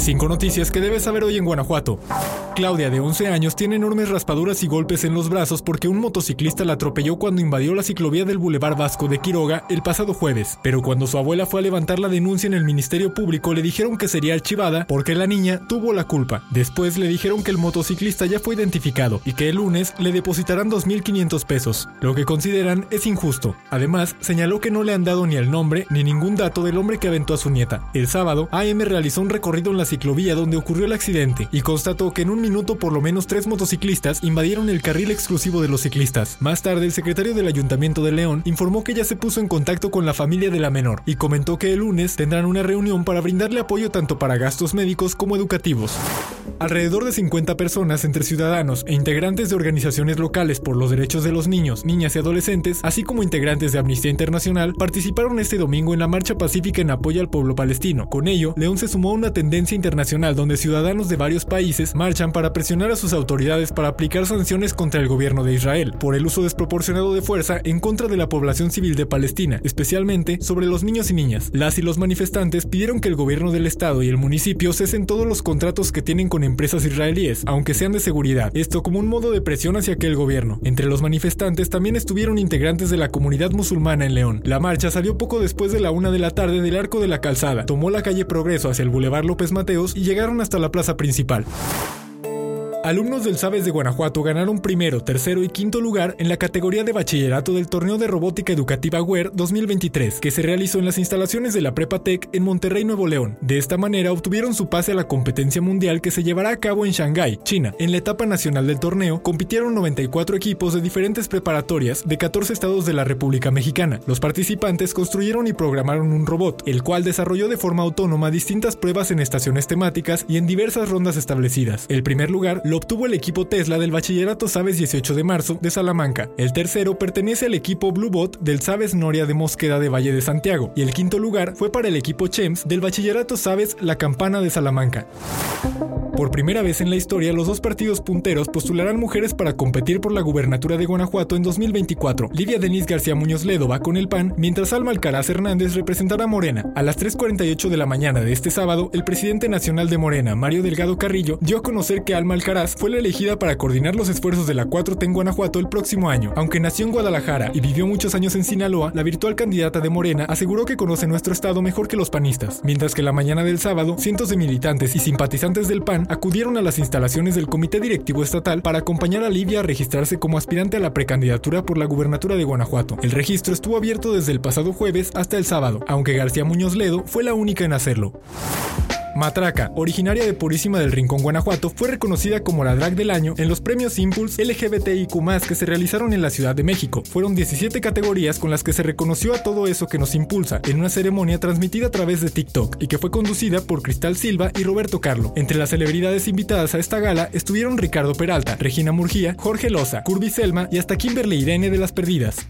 Cinco noticias que debes saber hoy en Guanajuato. Claudia, de 11 años, tiene enormes raspaduras y golpes en los brazos porque un motociclista la atropelló cuando invadió la ciclovía del Boulevard Vasco de Quiroga el pasado jueves. Pero cuando su abuela fue a levantar la denuncia en el Ministerio Público, le dijeron que sería archivada porque la niña tuvo la culpa. Después le dijeron que el motociclista ya fue identificado y que el lunes le depositarán 2.500 pesos, lo que consideran es injusto. Además, señaló que no le han dado ni el nombre ni ningún dato del hombre que aventó a su nieta. El sábado, AM realizó un recorrido en la ciclovía donde ocurrió el accidente y constató que en un minuto por lo menos tres motociclistas invadieron el carril exclusivo de los ciclistas. Más tarde, el secretario del Ayuntamiento de León informó que ya se puso en contacto con la familia de la menor y comentó que el lunes tendrán una reunión para brindarle apoyo tanto para gastos médicos como educativos. Alrededor de 50 personas entre ciudadanos e integrantes de organizaciones locales por los derechos de los niños, niñas y adolescentes, así como integrantes de Amnistía Internacional, participaron este domingo en la marcha pacífica en apoyo al pueblo palestino. Con ello, León se sumó a una tendencia internacional donde ciudadanos de varios países marchan para presionar a sus autoridades para aplicar sanciones contra el gobierno de Israel por el uso desproporcionado de fuerza en contra de la población civil de Palestina, especialmente sobre los niños y niñas. Las y los manifestantes pidieron que el gobierno del estado y el municipio cesen todos los contratos que tienen con empresas israelíes, aunque sean de seguridad, esto como un modo de presión hacia aquel gobierno. Entre los manifestantes también estuvieron integrantes de la comunidad musulmana en León. La marcha salió poco después de la una de la tarde del Arco de la Calzada, tomó la calle Progreso hacia el Boulevard López Mateos y llegaron hasta la plaza principal. Alumnos del Sabes de Guanajuato ganaron primero, tercero y quinto lugar en la categoría de bachillerato del torneo de robótica educativa WER 2023, que se realizó en las instalaciones de la Prepa Tech en Monterrey, Nuevo León. De esta manera obtuvieron su pase a la competencia mundial que se llevará a cabo en Shanghái, China. En la etapa nacional del torneo compitieron 94 equipos de diferentes preparatorias de 14 estados de la República Mexicana. Los participantes construyeron y programaron un robot, el cual desarrolló de forma autónoma distintas pruebas en estaciones temáticas y en diversas rondas establecidas. El primer lugar lo obtuvo el equipo Tesla del Bachillerato Sabes 18 de marzo de Salamanca. El tercero pertenece al equipo Bluebot del Sabes Noria de Mosqueda de Valle de Santiago. Y el quinto lugar fue para el equipo Chems del Bachillerato Sabes La Campana de Salamanca. Por primera vez en la historia, los dos partidos punteros postularán mujeres para competir por la gubernatura de Guanajuato en 2024. Livia Denise García Muñoz Ledo va con el PAN, mientras Alma Alcaraz Hernández representará a Morena. A las 3.48 de la mañana de este sábado, el presidente nacional de Morena, Mario Delgado Carrillo, dio a conocer que Alma Alcaraz fue la elegida para coordinar los esfuerzos de la 4T en Guanajuato el próximo año. Aunque nació en Guadalajara y vivió muchos años en Sinaloa, la virtual candidata de Morena aseguró que conoce nuestro estado mejor que los panistas. Mientras que la mañana del sábado, cientos de militantes y simpatizantes del PAN acudieron a las instalaciones del Comité Directivo Estatal para acompañar a Livia a registrarse como aspirante a la precandidatura por la gubernatura de Guanajuato. El registro estuvo abierto desde el pasado jueves hasta el sábado, aunque García Muñoz Ledo fue la única en hacerlo. Matraca, originaria de Purísima del Rincón, Guanajuato, fue reconocida como la drag del año en los premios Impulse LGBTIQ que se realizaron en la Ciudad de México. Fueron 17 categorías con las que se reconoció a todo eso que nos impulsa en una ceremonia transmitida a través de TikTok y que fue conducida por Cristal Silva y Roberto Carlo. Entre las celebridades invitadas a esta gala estuvieron Ricardo Peralta, Regina Murgía, Jorge Loza, Curby Selma y hasta Kimberly Irene de las Perdidas.